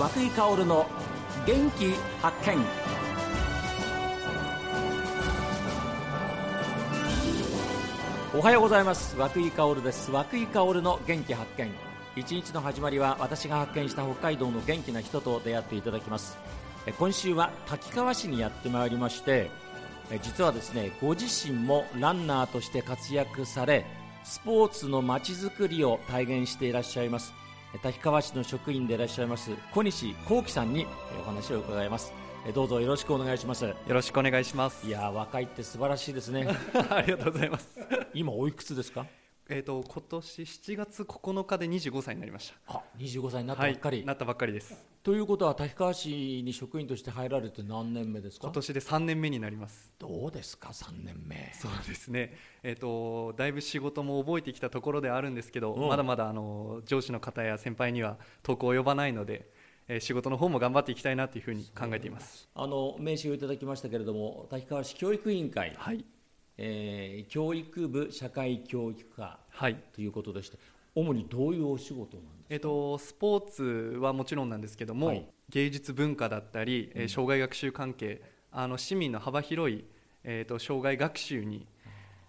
和井薫の元気発見。おはようございます。和井薫です。和井薫の元気発見。一日の始まりは私が発見した北海道の元気な人と出会っていただきます。今週は滝川市にやってまいりまして実はですねご自身もランナーとして活躍されスポーツのまちづくりを体現していらっしゃいます。滝川市の職員でいらっしゃいます小西幸喜さんにお話を伺います。どうぞよろしくお願いします。よろしくお願いします。いや若いって素晴らしいですね。ありがとうございます。今おいくつですか？えっ、と今年7月9日で25歳になりました。あ25歳になったばっかり、はい、なったばっかりです。ということは滝川市に職員として入られて何年目ですか？今年で3年目になります。どうですか？3年目。そうですね。えっ、ー、とだいぶ仕事も覚えてきたところではあるんですけど、うん、まだまだあの上司の方や先輩には遠く及ばないのでえ仕事の方も頑張っていきたいなというふうに考えています。あの名刺をいただきましたけれども滝川市教育委員会、はいえー、教育部社会教育課はい。ということでして、主にどういうお仕事なんですか、えっと、スポーツはもちろんなんですけども、はい、芸術文化だったり、えー、障害学習関係あの市民の幅広い、えーと、障害学習に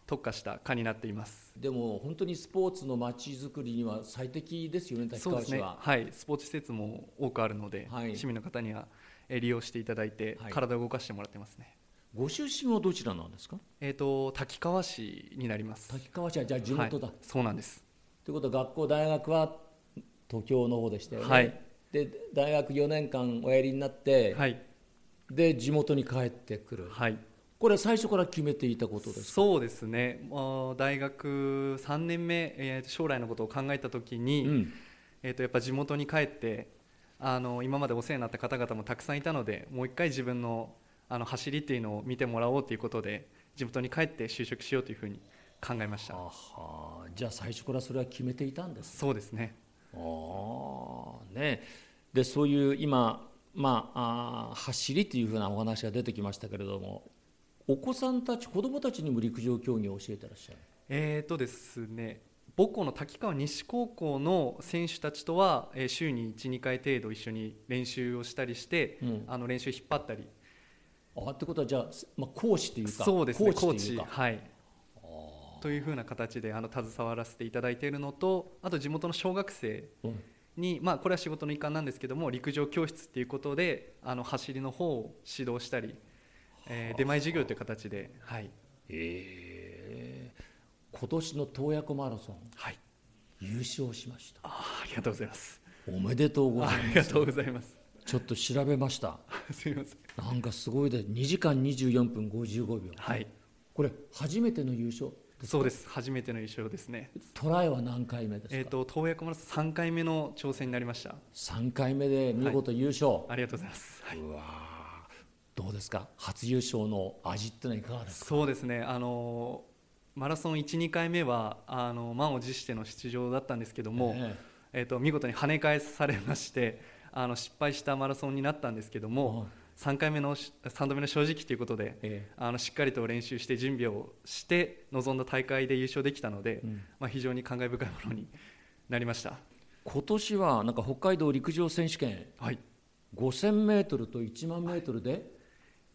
特化した課になっています。でも本当にスポーツのまちづくりには最適ですよね滝川市は、ね、はい。スポーツ施設も多くあるので、はい、市民の方には利用していただいて、はい、体を動かしてもらってますねご出身はどちらなんですか？えっ、ー、と滝川市になります。滝川市はじゃあ地元だ。はい、そうなんです。ということは学校大学は東京の方でしたよね。はい、で大学4年間おやりになって、はい、で地元に帰ってくる。はい。これ最初から決めていたことですそうですね。大学3年目、えー、将来のことを考えたときに、うん、えっ、ー、とやっぱ地元に帰ってあの今までお世話になった方々もたくさんいたので、もう一回自分のあの走りっていうのを見てもらおうということで地元に帰って就職しようというふうに考えました。あじゃあ最初からそれは決めていたんです、ね、そうですね。あね。でそういう今、まあ、あ走りというふうなお話が出てきましたけれどもお子さんたち子どもたちにも陸上競技を教えてらっしゃる？えーとですね母校の滝川西高校の選手たちとは、えー、週に12回程度一緒に練習をしたりして、うん、あの練習引っ張ったりあってことはじゃあ、まあ、講師というかそうですねコーチはい。というふうな形であの携わらせていただいているのとあと地元の小学生に、うん、まあ、これは仕事の一環なんですけども陸上教室っていうことであの走りの方を指導したり、えー、出前授業という形で、はい、えー、今年の洞爺湖マラソン、はい、優勝しました。あありがとうございます。おめでとうございます。ありがとうございますちょっと調べました。すみません。なんかすごいで2時間24分55秒。はい。これ初めての優勝そうです。初めての優勝ですね。トライは何回目ですか？えっ、ー、と洞爺湖マラソン3回目の挑戦になりました。3回目で見事優勝、はい、ありがとうございます、はい、うわどうですか？初優勝の味ってのはいかがですか？そうですね。あのマラソン12回目はあの満を持しての出場だったんですけども、えー、えーと見事に跳ね返されましてあの失敗したマラソンになったんですけども、3回目の3度目の正直ということで、ええ、あのしっかりと練習して準備をして臨んだ大会で優勝できたので、うん、まあ、非常に感慨深いものになりました。今年はなんか北海道陸上選手権、はい、5000メートルと1万メートルで、はい、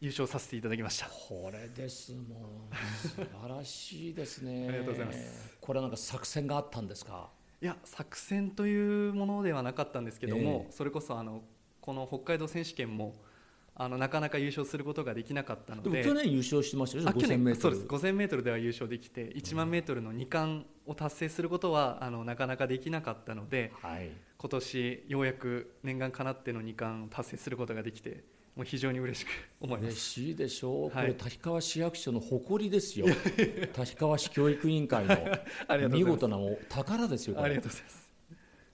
優勝させていただきました。これですもん。素晴らしいですね。ありがとうございます。これはなんか作戦があったんですか？いや作戦というものではなかったんですけども、えー、それこそあのこの北海道選手権もあのなかなか優勝することができなかったので。去年優勝してましたよ去年そうです。5000m では優勝できて1万メートルの2冠を達成することはあのなかなかできなかったので、はい、今年ようやく念願かなっての2冠を達成することができてもう非常に嬉しく思います。嬉しいでしょう、はい、これ滝川市役所の誇りですよ。滝川市教育委員会の 見事なも宝ですよありがとうございます。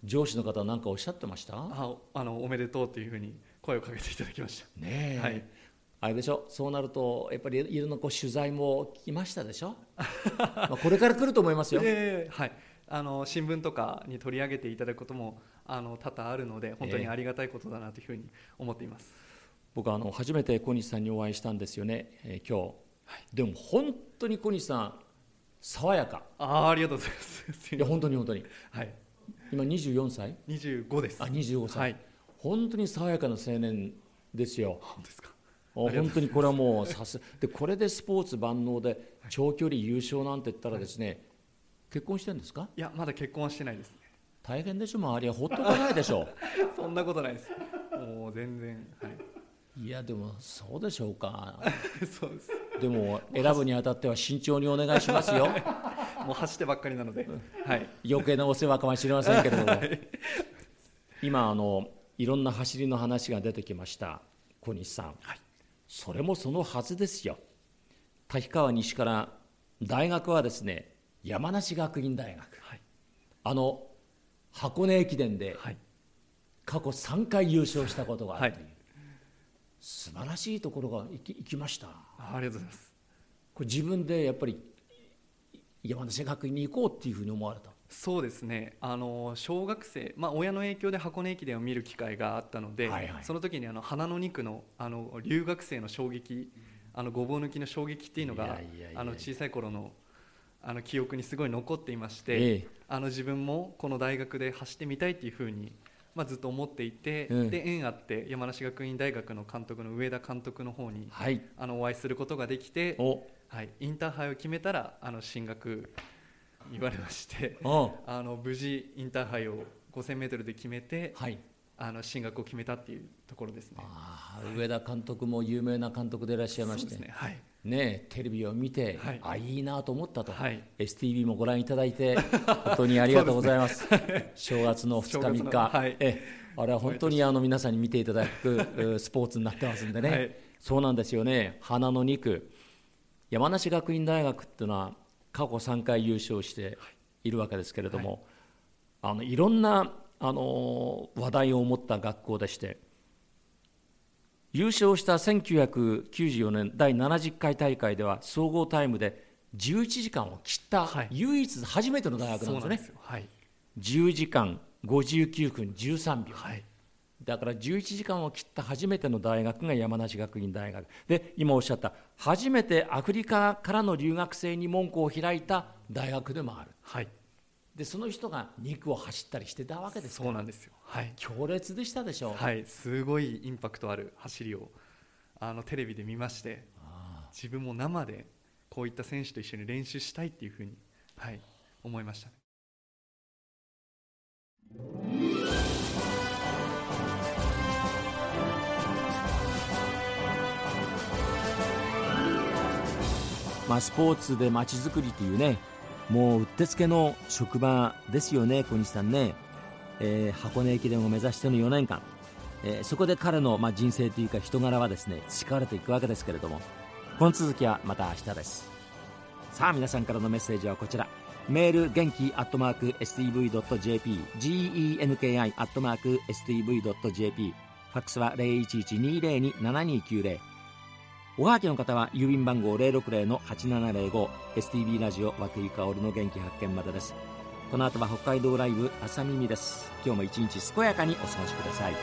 上司の方は何かおっしゃってました？ああのおめでとうというふうに声をかけていただきました。ねはい、あれでしょ？そうなるとやっぱりいろんなこう取材も来ましたでしょ？まあこれから来ると思いますよ、えー、はい。あの新聞とかに取り上げていただくこともあの多々あるので本当にありがたいことだなというふうに思っています、えー、僕はあの初めて小西さんにお会いしたんですよね、えー、今日、はい、でも本当に小西さん爽やか。あありがとうございます。いや本当に本当に。はい。今24歳？25です。あ25歳、はい。本当に爽やかな青年ですよ。本当ですか？本当にこれはもうさす。でこれでスポーツ万能で長距離優勝なんて言ったらですね、はい、結婚してるんですか？いやまだ結婚はしてないですね。大変でしょ。周りはほっとかないでしょ。そんなことないです。もう全然はいいやでもそうでしょうか。そうです。でも選ぶにあたっては慎重にお願いしますよ。もう走ってばっかりなので、はい、余計なお世話かもしれませんけれども、はい、今あのいろんな走りの話が出てきました小西さん、はい、それもそのはずですよ。滝川西から大学はですね山梨学院大学、はい、あの箱根駅伝で過去3回優勝したことがあるという、素晴らしいところが行き行きました。ありがとうございます。これ自分でやっぱり山梨学院に行こうっていうふうに思われた。そうですね。あの小学生、まあ、親の影響で箱根駅伝を見る機会があったので、はいはい、その時にあの花の2区のあの留学生の衝撃あのごぼう抜きの衝撃っていうのがあの小さい頃のあの記憶にすごい残っていまして、ええ、あの自分もこの大学で走ってみたいっていうふうにまあ、ずっと思っていて、うん、で縁あって山梨学院大学の監督の上田監督の方に、はい、あのお会いすることができて、はい、インターハイを決めたらあの進学言われまして あの無事インターハイを 5000m で決めて、はい、あの進学を決めたっていうところですね。上田監督も有名な監督でいらっしゃいまして、ね。はい、ね、テレビを見て、はい、あいいなと思ったと、はい、STV もご覧いただいて 本当にありがとうございます、ね、正月の2日3日、はい、えあれは本当にあの皆さんに見ていただくスポーツになってますんでね、はい、そうなんですよね。花の2区山梨学院大学っていうのは過去3回優勝してい。るわけですけれども、あのいろんなあの話題を持った学校でして優勝した1994年第70回大会では総合タイムで11時間を切った唯一初めての大学なんですね、はい、10時間59分13秒、はい、だから11時間を切った初めての大学が山梨学院大学。で今おっしゃった初めてアフリカからの留学生に門戸を開いた大学でもある、はい、でその人が2区を走ったりしてたわけですそうなんですよ、はい、強烈でしたでしょう、はい、すごいインパクトある走りをあのテレビで見まして自分も生でこういった選手と一緒に練習したいっていうふうに、はい、思いました。ね。まあ、スポーツでまちづくりというねもううってつけの職場ですよね小西さんね、えー、箱根駅伝を目指しての4年間、えー、そこで彼の、まあ、人生というか人柄はですね培われていくわけですけれども。この続きはまた明日です。さあ皆さんからのメッセージはこちら。メール元気アットマーク STV.jp genki アットマーク STV.jp ファックスは0112027290おはがきの方は郵便番号 060-8705STB ラジオ和久井薫の元気発見までです。この後は北海道ライブ朝耳です。今日も一日健やかにお過ごしください。